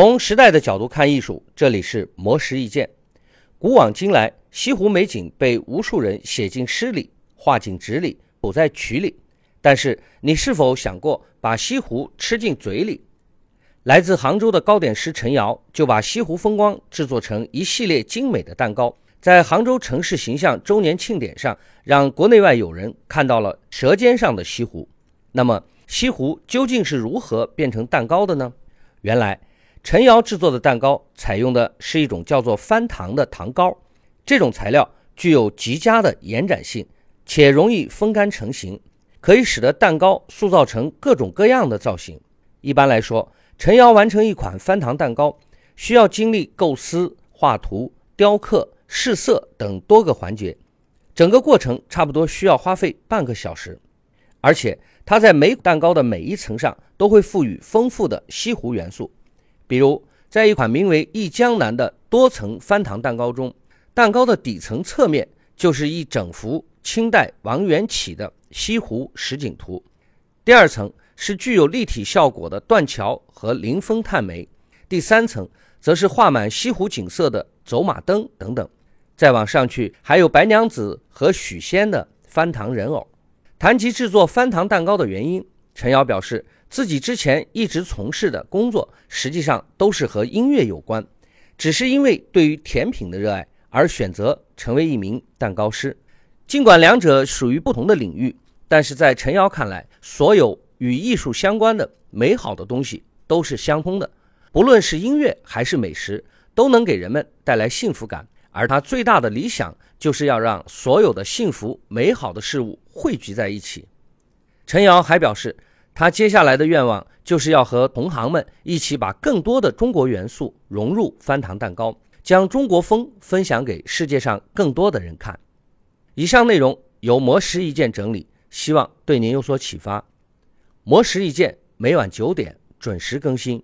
从时代的角度看艺术，这里是魔石意见。古往今来，西湖美景被无数人写进诗里、画进纸里、谱在曲里。但是，你是否想过把西湖吃进嘴里？来自杭州的糕点师陈瑶就把西湖风光制作成一系列精美的蛋糕，在杭州城市形象周年庆典上，让国内外友人看到了舌尖上的西湖。那么，西湖究竟是如何变成蛋糕的呢？原来。陈瑶制作的蛋糕采用的是一种叫做翻糖的糖膏，这种材料具有极佳的延展性，且容易风干成型，可以使得蛋糕塑造成各种各样的造型。一般来说，陈瑶完成一款翻糖蛋糕，需要经历构思、画图、雕刻、试色等多个环节，整个过程差不多需要花费半个小时。而且，它在每蛋糕的每一层上都会赋予丰富的西湖元素。比如，在一款名为《忆江南》的多层翻糖蛋糕中，蛋糕的底层侧面就是一整幅清代王元启的西湖实景图，第二层是具有立体效果的断桥和临风探梅，第三层则是画满西湖景色的走马灯等等。再往上去，还有白娘子和许仙的翻糖人偶。谈及制作翻糖蛋糕的原因，陈瑶表示。自己之前一直从事的工作，实际上都是和音乐有关，只是因为对于甜品的热爱而选择成为一名蛋糕师。尽管两者属于不同的领域，但是在陈瑶看来，所有与艺术相关的美好的东西都是相通的，不论是音乐还是美食，都能给人们带来幸福感。而他最大的理想，就是要让所有的幸福美好的事物汇聚在一起。陈瑶还表示。他接下来的愿望就是要和同行们一起把更多的中国元素融入翻糖蛋糕，将中国风分享给世界上更多的人看。以上内容由魔石意见整理，希望对您有所启发。魔石意见每晚九点准时更新。